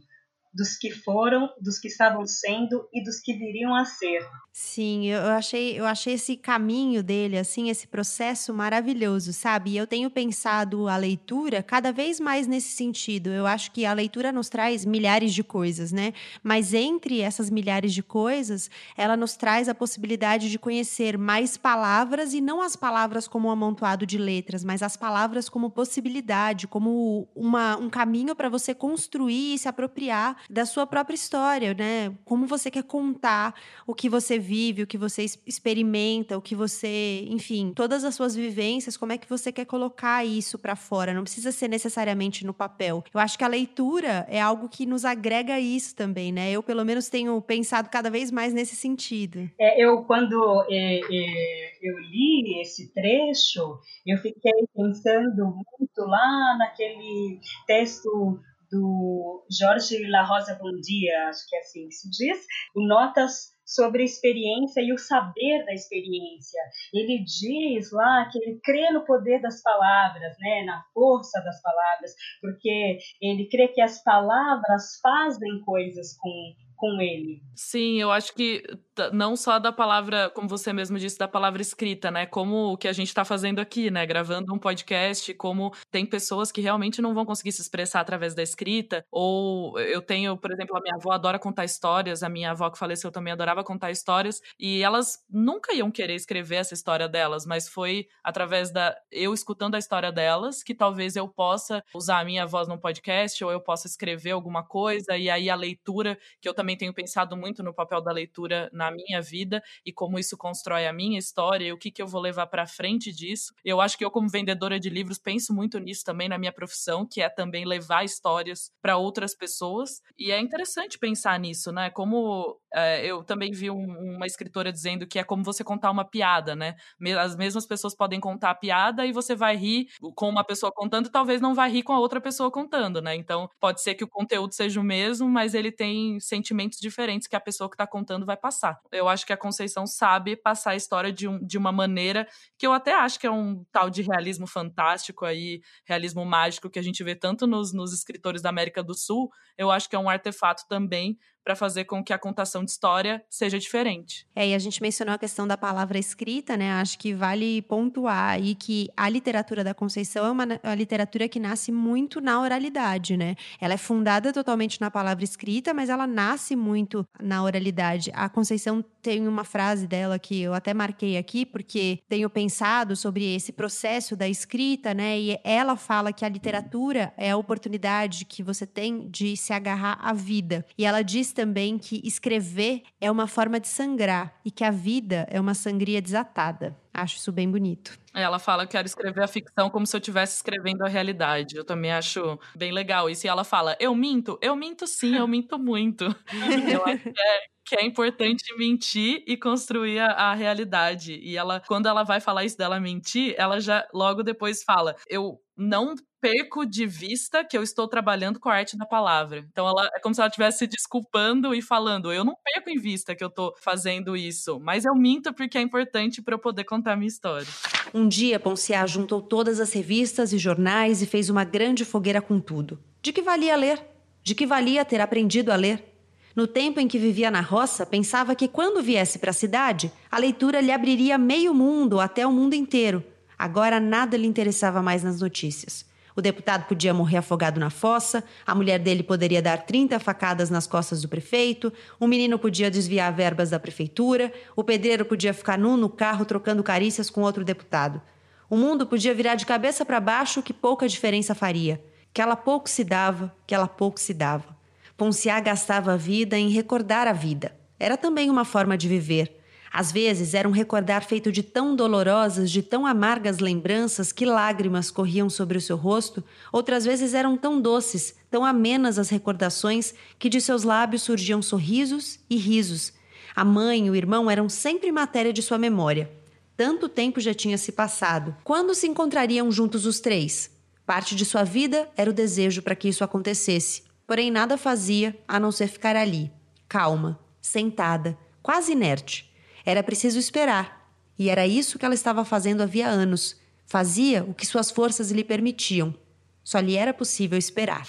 dos que foram, dos que estavam sendo e dos que viriam a ser. Sim, eu achei, eu achei esse caminho dele, assim, esse processo maravilhoso, sabe? E eu tenho pensado a leitura cada vez mais nesse sentido. Eu acho que a leitura nos traz milhares de coisas, né? Mas entre essas milhares de coisas, ela nos traz a possibilidade de conhecer mais palavras e não as palavras como um amontoado de letras, mas as palavras como possibilidade, como uma, um caminho para você construir e se apropriar da sua própria história, né? Como você quer contar o que você vive, o que você experimenta, o que você, enfim, todas as suas vivências, como é que você quer colocar isso para fora? Não precisa ser necessariamente no papel. Eu acho que a leitura é algo que nos agrega isso também, né? Eu, pelo menos, tenho pensado cada vez mais nesse sentido. É, eu, quando é, é, eu li esse trecho, eu fiquei pensando muito lá naquele texto do Jorge La Rosa Bondia, acho que é assim que se diz, notas sobre a experiência e o saber da experiência. Ele diz lá que ele crê no poder das palavras, né, na força das palavras, porque ele crê que as palavras fazem coisas com com ele. Sim, eu acho que não só da palavra, como você mesmo disse, da palavra escrita, né? Como o que a gente está fazendo aqui, né? Gravando um podcast, como tem pessoas que realmente não vão conseguir se expressar através da escrita. Ou eu tenho, por exemplo, a minha avó adora contar histórias, a minha avó que faleceu também adorava contar histórias, e elas nunca iam querer escrever essa história delas, mas foi através da eu escutando a história delas que talvez eu possa usar a minha voz num podcast, ou eu possa escrever alguma coisa, e aí a leitura, que eu também também tenho pensado muito no papel da leitura na minha vida e como isso constrói a minha história e o que, que eu vou levar para frente disso. Eu acho que eu, como vendedora de livros, penso muito nisso também na minha profissão, que é também levar histórias para outras pessoas. E é interessante pensar nisso, né? Como é, eu também vi um, uma escritora dizendo que é como você contar uma piada, né? As mesmas pessoas podem contar a piada e você vai rir com uma pessoa contando, talvez não vai rir com a outra pessoa contando, né? Então pode ser que o conteúdo seja o mesmo, mas ele tem sentimentos sentimentos diferentes que a pessoa que está contando vai passar. Eu acho que a Conceição sabe passar a história de, um, de uma maneira que eu até acho que é um tal de realismo fantástico aí, realismo mágico que a gente vê tanto nos, nos escritores da América do Sul. Eu acho que é um artefato também para fazer com que a contação de história seja diferente. É, e a gente mencionou a questão da palavra escrita, né? Acho que vale pontuar aí que a literatura da Conceição é uma, uma literatura que nasce muito na oralidade, né? Ela é fundada totalmente na palavra escrita, mas ela nasce muito na oralidade. A Conceição tem uma frase dela que eu até marquei aqui, porque tenho pensado sobre esse processo da escrita, né? E ela fala que a literatura é a oportunidade que você tem de se agarrar à vida. E ela diz também que escrever é uma forma de sangrar e que a vida é uma sangria desatada. Acho isso bem bonito. É, ela fala que quero escrever a ficção como se eu estivesse escrevendo a realidade. Eu também acho bem legal isso. E ela fala: Eu minto? Eu minto sim, eu minto muito. eu acho que é, que é importante mentir e construir a, a, realidade. E ela, quando ela vai falar isso dela mentir, ela já logo depois fala: Eu não perco de vista que eu estou trabalhando com a arte da palavra. Então ela é como se ela estivesse se desculpando e falando: eu não perco em vista que eu estou fazendo isso, mas eu minto porque é importante para eu poder contar minha história. Um dia, Ponciá juntou todas as revistas e jornais e fez uma grande fogueira com tudo. De que valia ler? De que valia ter aprendido a ler? No tempo em que vivia na roça, pensava que quando viesse para a cidade, a leitura lhe abriria meio mundo até o mundo inteiro. Agora nada lhe interessava mais nas notícias. O deputado podia morrer afogado na fossa, a mulher dele poderia dar 30 facadas nas costas do prefeito, o menino podia desviar verbas da prefeitura, o pedreiro podia ficar nu no carro trocando carícias com outro deputado. O mundo podia virar de cabeça para baixo, que pouca diferença faria. Que ela pouco se dava, que ela pouco se dava. Ponciá gastava a vida em recordar a vida. Era também uma forma de viver. Às vezes era um recordar feito de tão dolorosas, de tão amargas lembranças que lágrimas corriam sobre o seu rosto, outras vezes eram tão doces, tão amenas as recordações que de seus lábios surgiam sorrisos e risos. A mãe e o irmão eram sempre matéria de sua memória. Tanto tempo já tinha se passado. Quando se encontrariam juntos os três? Parte de sua vida era o desejo para que isso acontecesse porém nada fazia a não ser ficar ali, calma, sentada, quase inerte. Era preciso esperar. E era isso que ela estava fazendo havia anos. Fazia o que suas forças lhe permitiam. Só lhe era possível esperar.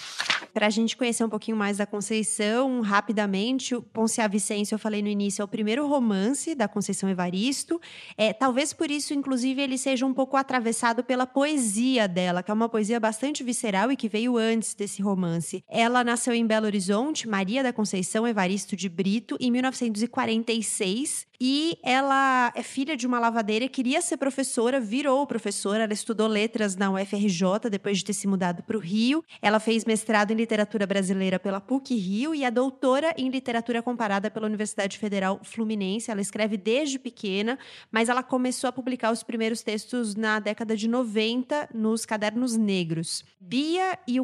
Para a gente conhecer um pouquinho mais da Conceição, rapidamente, o Poncia Vicêncio, eu falei no início, é o primeiro romance da Conceição Evaristo. É, talvez por isso, inclusive, ele seja um pouco atravessado pela poesia dela, que é uma poesia bastante visceral e que veio antes desse romance. Ela nasceu em Belo Horizonte, Maria da Conceição Evaristo de Brito, em 1946, e ela é filha de uma lavadeira, queria ser professora, virou professora, ela estudou letras na UFRJ depois de ter se mudado para o Rio. Ela fez mestrado em literatura brasileira pela PUC Rio e a doutora em literatura comparada pela Universidade Federal Fluminense. Ela escreve desde pequena, mas ela começou a publicar os primeiros textos na década de 90 nos Cadernos Negros. Bia e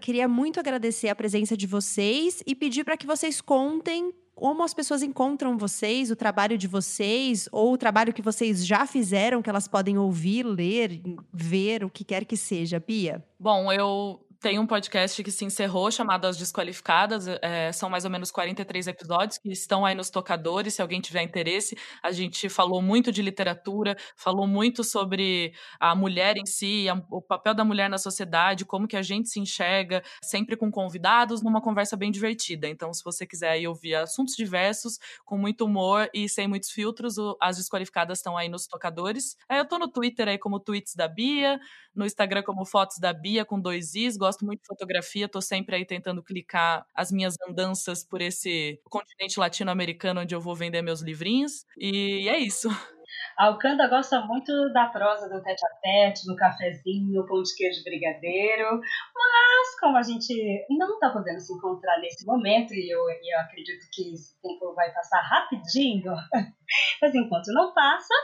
queria muito agradecer a presença de vocês e pedir para que vocês contem como as pessoas encontram vocês, o trabalho de vocês, ou o trabalho que vocês já fizeram, que elas podem ouvir, ler, ver, o que quer que seja. Bia? Bom, eu tem um podcast que se encerrou chamado As Desqualificadas. É, são mais ou menos 43 episódios que estão aí nos tocadores. Se alguém tiver interesse, a gente falou muito de literatura, falou muito sobre a mulher em si, a, o papel da mulher na sociedade, como que a gente se enxerga, sempre com convidados, numa conversa bem divertida. Então, se você quiser aí ouvir assuntos diversos, com muito humor e sem muitos filtros, o, As Desqualificadas estão aí nos tocadores. É, eu tô no Twitter aí como Tweets da Bia, no Instagram como Fotos da Bia com dois Is. Gosto muito de fotografia, tô sempre aí tentando clicar as minhas andanças por esse continente latino-americano onde eu vou vender meus livrinhos. E é isso. A Alcanda gosta muito da prosa do tete a tete, do cafezinho, pão de queijo brigadeiro, mas como a gente não está podendo se encontrar nesse momento, e eu, eu acredito que esse tempo vai passar rapidinho, mas enquanto não passa,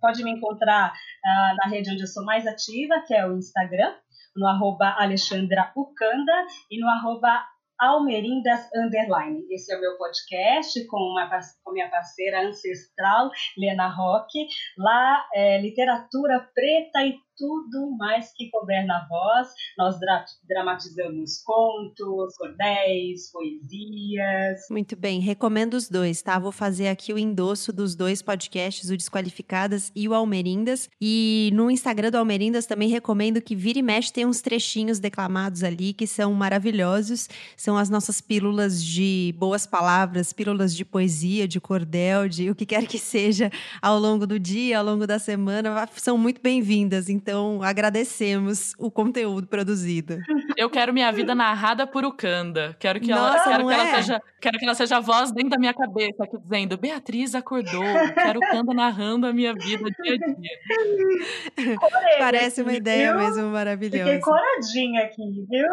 pode me encontrar uh, na rede onde eu sou mais ativa, que é o Instagram, no arroba Alexandra Ucanda e no arroba Almerindas Underline. Esse é o meu podcast com, uma, com minha parceira ancestral, Lena Roque. Lá é literatura preta e tudo mais que couber na voz. Nós dra dramatizamos contos, cordéis, poesias. Muito bem, recomendo os dois, tá? Vou fazer aqui o endosso dos dois podcasts, o Desqualificadas e o Almerindas. E no Instagram do Almerindas também recomendo que vira e mexe tem uns trechinhos declamados ali que são maravilhosos. São as nossas pílulas de boas palavras, pílulas de poesia, de cordel, de o que quer que seja ao longo do dia, ao longo da semana. São muito bem-vindas. Então, agradecemos o conteúdo produzido. Eu quero minha vida narrada por Ukanda. Quero que, ela, quero que é? ela seja, quero que ela seja a voz dentro da minha cabeça, aqui dizendo: Beatriz acordou. Quero Ukanda narrando a minha vida dia a dia. Parece uma ideia viu? mesmo maravilhosa. Fiquei coradinha aqui, viu?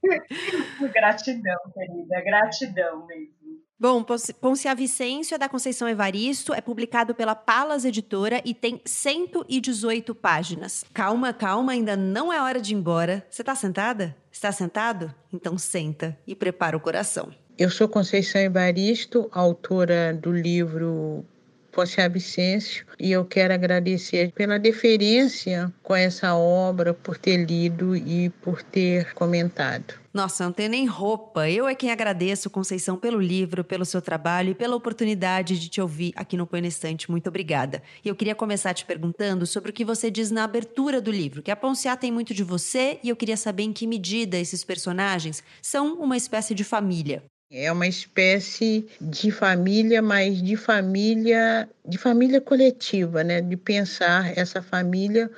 gratidão, querida, gratidão mesmo. Bom, Poncia Vicêncio da Conceição Evaristo, é publicado pela Palas Editora e tem 118 páginas. Calma, calma, ainda não é hora de ir embora. Você está sentada? Está sentado? Então senta e prepara o coração. Eu sou Conceição Evaristo, autora do livro Poncia Vicêncio e eu quero agradecer pela deferência com essa obra, por ter lido e por ter comentado. Nossa, não tenho nem roupa. Eu é quem agradeço, Conceição, pelo livro, pelo seu trabalho e pela oportunidade de te ouvir aqui no Põe Estante. Muito obrigada. E eu queria começar te perguntando sobre o que você diz na abertura do livro, que a Ponciá tem muito de você e eu queria saber em que medida esses personagens são uma espécie de família. É uma espécie de família, mas de família, de família coletiva, né? De pensar essa família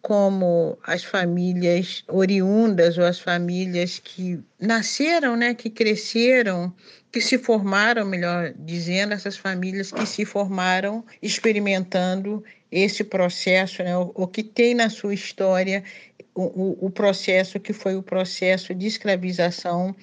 como as famílias oriundas ou as famílias que nasceram, né, que cresceram, que se formaram, melhor dizendo, essas famílias que se formaram experimentando esse processo, né, o, o que tem na sua história o, o processo que foi o processo de escravização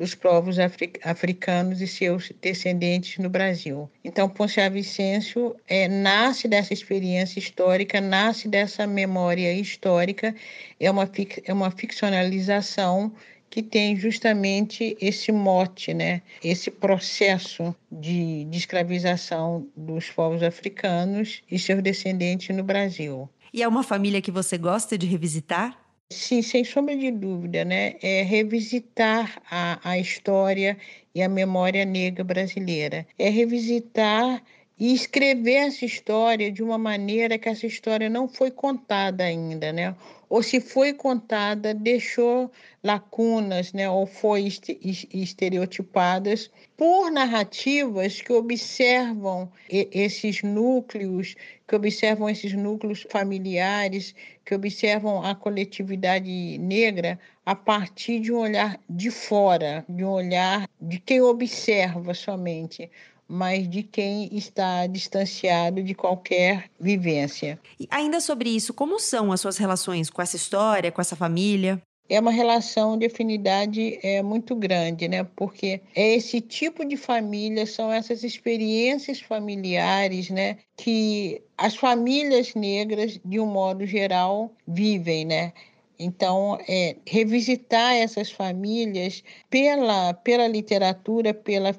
dos povos africanos e seus descendentes no Brasil. Então, Ponciá Vicêncio é, nasce dessa experiência histórica, nasce dessa memória histórica, é uma, é uma ficcionalização que tem justamente esse mote, né? esse processo de, de escravização dos povos africanos e seus descendentes no Brasil. E é uma família que você gosta de revisitar? Sim, sem sombra de dúvida, né? É revisitar a, a história e a memória negra brasileira. É revisitar e escrever essa história de uma maneira que essa história não foi contada ainda, né? Ou se foi contada, deixou lacunas, né? Ou foi estereotipadas por narrativas que observam esses núcleos, que observam esses núcleos familiares, que observam a coletividade negra a partir de um olhar de fora, de um olhar de quem observa somente, mas de quem está distanciado de qualquer vivência. E ainda sobre isso, como são as suas relações com essa história, com essa família? É uma relação de afinidade é, muito grande, né? Porque é esse tipo de família, são essas experiências familiares, né? Que as famílias negras, de um modo geral, vivem, né? Então, é, revisitar essas famílias pela, pela literatura, pela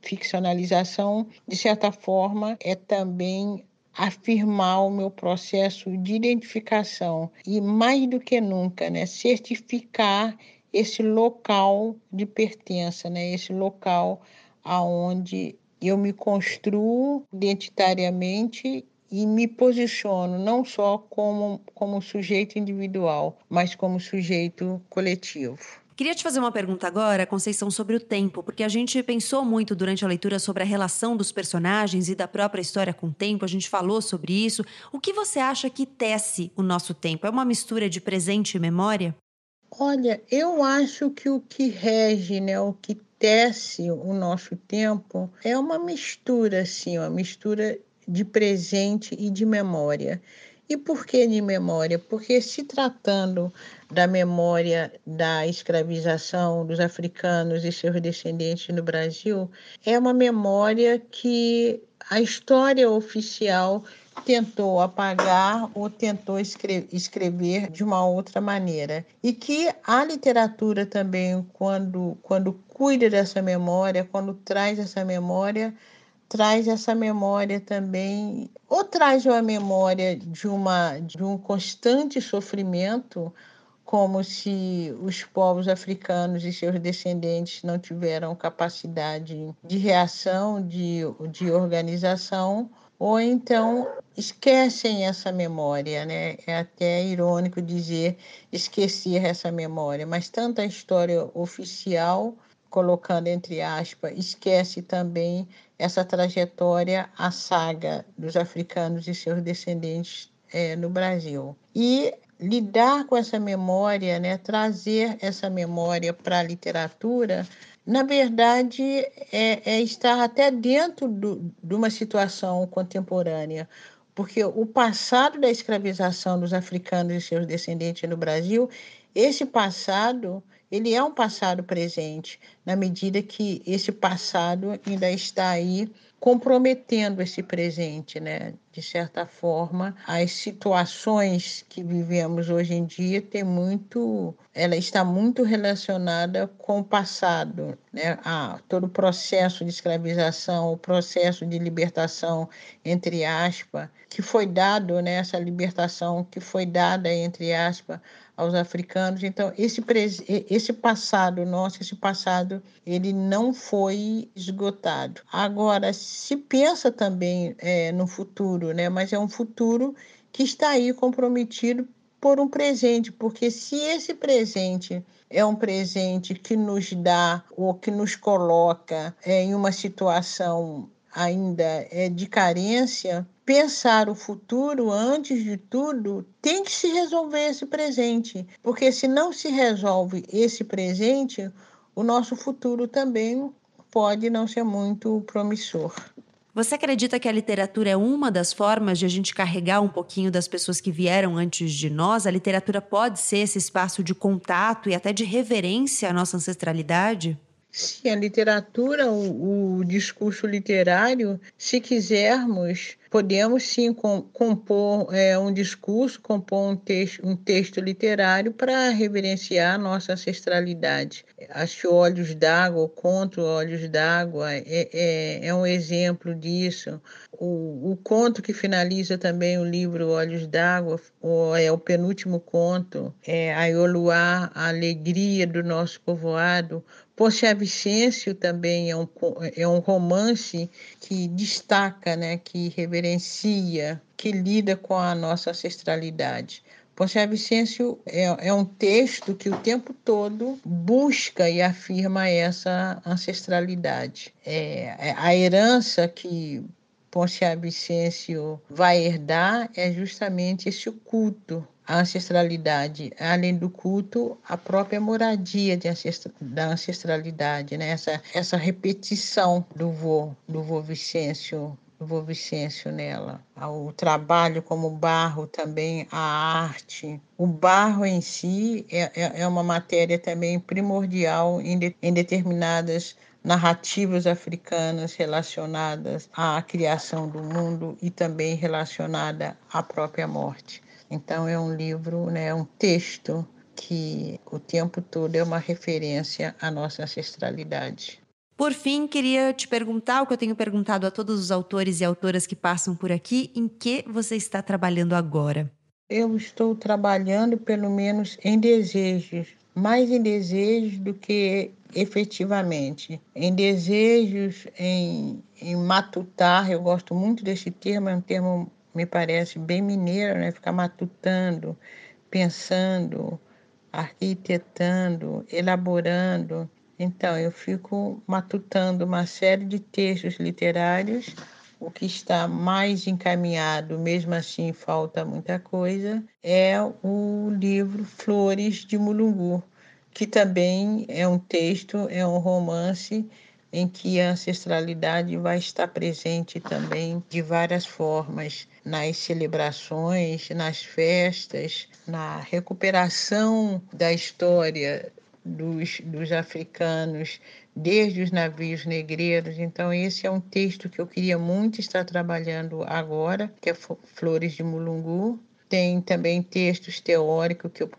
ficcionalização, de certa forma, é também afirmar o meu processo de identificação e mais do que nunca, né, certificar esse local de pertença, né, esse local aonde eu me construo identitariamente e me posiciono não só como, como sujeito individual, mas como sujeito coletivo. Queria te fazer uma pergunta agora, Conceição, sobre o tempo, porque a gente pensou muito durante a leitura sobre a relação dos personagens e da própria história com o tempo, a gente falou sobre isso. O que você acha que tece o nosso tempo? É uma mistura de presente e memória? Olha, eu acho que o que rege, né, o que tece o nosso tempo é uma mistura, assim, uma mistura de presente e de memória. E por que de memória? Porque se tratando da memória da escravização dos africanos e seus descendentes no Brasil, é uma memória que a história oficial tentou apagar ou tentou escrever de uma outra maneira. E que a literatura também, quando, quando cuida dessa memória, quando traz essa memória, traz essa memória também, ou traz uma memória de, uma, de um constante sofrimento, como se os povos africanos e seus descendentes não tiveram capacidade de reação, de, de organização, ou então esquecem essa memória, né? É até irônico dizer esquecer essa memória, mas tanta história oficial colocando entre aspas, esquece também essa trajetória, a saga dos africanos e seus descendentes é, no Brasil. E lidar com essa memória, né, trazer essa memória para a literatura, na verdade, é, é estar até dentro do, de uma situação contemporânea, porque o passado da escravização dos africanos e seus descendentes no Brasil, esse passado ele é um passado presente, na medida que esse passado ainda está aí comprometendo esse presente, né? De certa forma, as situações que vivemos hoje em dia tem muito, ela está muito relacionada com o passado, né? Ah, todo o processo de escravização, o processo de libertação entre aspas, que foi dado, né? Essa libertação que foi dada entre aspas aos africanos. Então, esse, esse passado nosso, esse passado, ele não foi esgotado. Agora, se pensa também é, no futuro, né? mas é um futuro que está aí comprometido por um presente, porque se esse presente é um presente que nos dá ou que nos coloca é, em uma situação ainda é, de carência, pensar o futuro, antes de tudo, tem que se resolver esse presente, porque se não se resolve esse presente, o nosso futuro também pode não ser muito promissor. Você acredita que a literatura é uma das formas de a gente carregar um pouquinho das pessoas que vieram antes de nós? A literatura pode ser esse espaço de contato e até de reverência à nossa ancestralidade? Sim, a literatura, o, o discurso literário, se quisermos, podemos sim compor é, um discurso, compor um texto, um texto literário para reverenciar nossa ancestralidade. Acho Olhos d'Água, o conto Olhos d'Água é, é, é, um exemplo disso. O, o conto que finaliza também o livro Olhos d'Água é o penúltimo conto, é a Ioluá, a alegria do nosso povoado. Poxa Vicêncio também é um, é um romance que destaca, né, que reverencia, que lida com a nossa ancestralidade. Poxa Vicêncio é, é um texto que o tempo todo busca e afirma essa ancestralidade. É, é a herança que Poncia Vicêncio vai herdar é justamente esse culto a ancestralidade, além do culto, a própria moradia da ancestralidade, né? essa, essa repetição do vô, do vô Vicêncio, do Vicêncio nela. O trabalho como barro também, a arte. O barro em si é, é, é uma matéria também primordial em, de, em determinadas narrativas africanas relacionadas à criação do mundo e também relacionada à própria morte. Então é um livro, né, um texto que o tempo todo é uma referência à nossa ancestralidade. Por fim, queria te perguntar o que eu tenho perguntado a todos os autores e autoras que passam por aqui: em que você está trabalhando agora? Eu estou trabalhando, pelo menos, em desejos, mais em desejos do que efetivamente. Em desejos, em, em matutar, eu gosto muito desse termo, é um termo me parece bem mineiro, né? Ficar matutando, pensando, arquitetando, elaborando. Então, eu fico matutando uma série de textos literários. O que está mais encaminhado, mesmo assim falta muita coisa, é o livro Flores de Mulungu, que também é um texto, é um romance em que a ancestralidade vai estar presente também de várias formas nas celebrações, nas festas, na recuperação da história dos, dos africanos desde os navios negreiros. Então, esse é um texto que eu queria muito estar trabalhando agora, que é Flores de Mulungu. Tem também textos teóricos que eu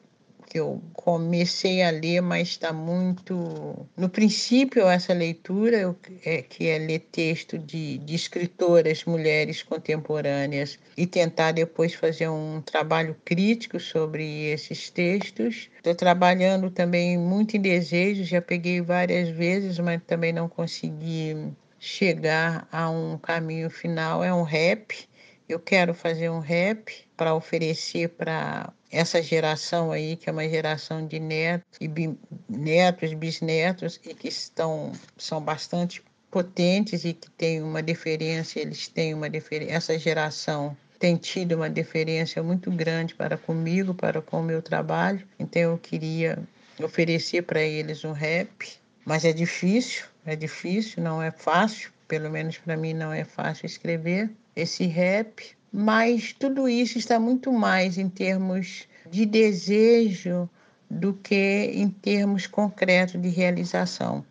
que eu comecei a ler, mas está muito. No princípio, essa leitura, eu, é, que é ler texto de, de escritoras mulheres contemporâneas e tentar depois fazer um trabalho crítico sobre esses textos. Estou trabalhando também muito em desejos, já peguei várias vezes, mas também não consegui chegar a um caminho final. É um rap. Eu quero fazer um rap para oferecer para essa geração aí, que é uma geração de netos e bi, netos, bisnetos, e que estão, são bastante potentes e que têm uma diferença, eles têm uma diferença, essa geração tem tido uma diferença muito grande para comigo, para com o meu trabalho, então eu queria oferecer para eles um rap, mas é difícil, é difícil, não é fácil, pelo menos para mim não é fácil escrever esse rap, mas tudo isso está muito mais em termos de desejo do que em termos concretos de realização.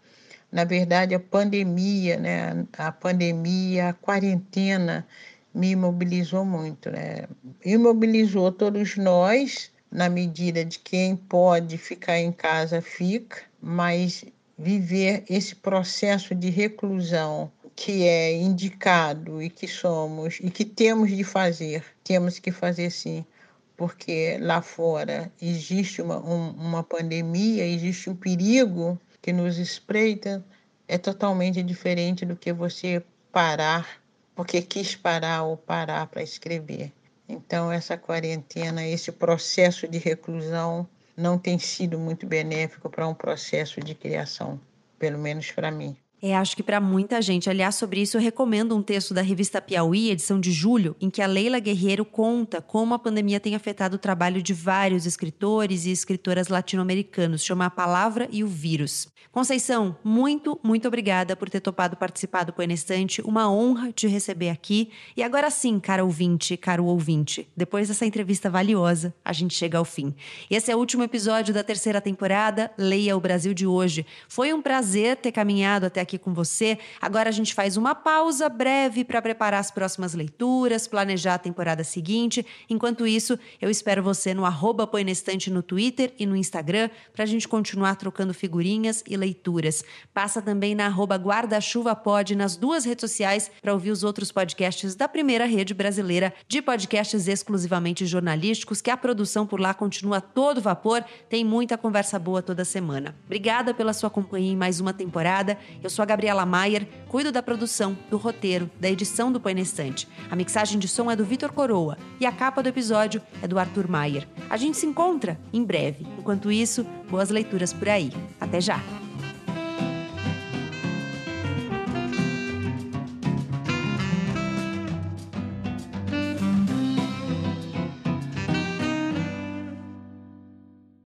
Na verdade, a pandemia, né, a pandemia, a quarentena me imobilizou muito, né? Imobilizou todos nós, na medida de quem pode ficar em casa fica, mas viver esse processo de reclusão que é indicado e que somos e que temos de fazer, temos que fazer sim, porque lá fora existe uma, um, uma pandemia, existe um perigo que nos espreita, é totalmente diferente do que você parar, porque quis parar ou parar para escrever. Então, essa quarentena, esse processo de reclusão não tem sido muito benéfico para um processo de criação, pelo menos para mim. É, acho que para muita gente. Aliás, sobre isso eu recomendo um texto da revista Piauí, edição de julho, em que a Leila Guerreiro conta como a pandemia tem afetado o trabalho de vários escritores e escritoras latino-americanos. Chama A Palavra e o Vírus. Conceição, muito, muito obrigada por ter topado participar do Põe. Uma honra te receber aqui. E agora sim, cara ouvinte, caro ouvinte, depois dessa entrevista valiosa, a gente chega ao fim. Esse é o último episódio da terceira temporada, Leia o Brasil de hoje. Foi um prazer ter caminhado até aqui aqui com você. Agora a gente faz uma pausa breve para preparar as próximas leituras, planejar a temporada seguinte. Enquanto isso, eu espero você no arroba no Twitter e no Instagram para a gente continuar trocando figurinhas e leituras. Passa também na arroba guarda-chuva pod nas duas redes sociais para ouvir os outros podcasts da primeira rede brasileira de podcasts exclusivamente jornalísticos, que a produção por lá continua a todo vapor. Tem muita conversa boa toda semana. Obrigada pela sua companhia em mais uma temporada. Eu sou a Gabriela Maier, cuido da produção, do roteiro, da edição do Põe. A mixagem de som é do Vitor Coroa e a capa do episódio é do Arthur Maier. A gente se encontra em breve. Enquanto isso, boas leituras por aí. Até já!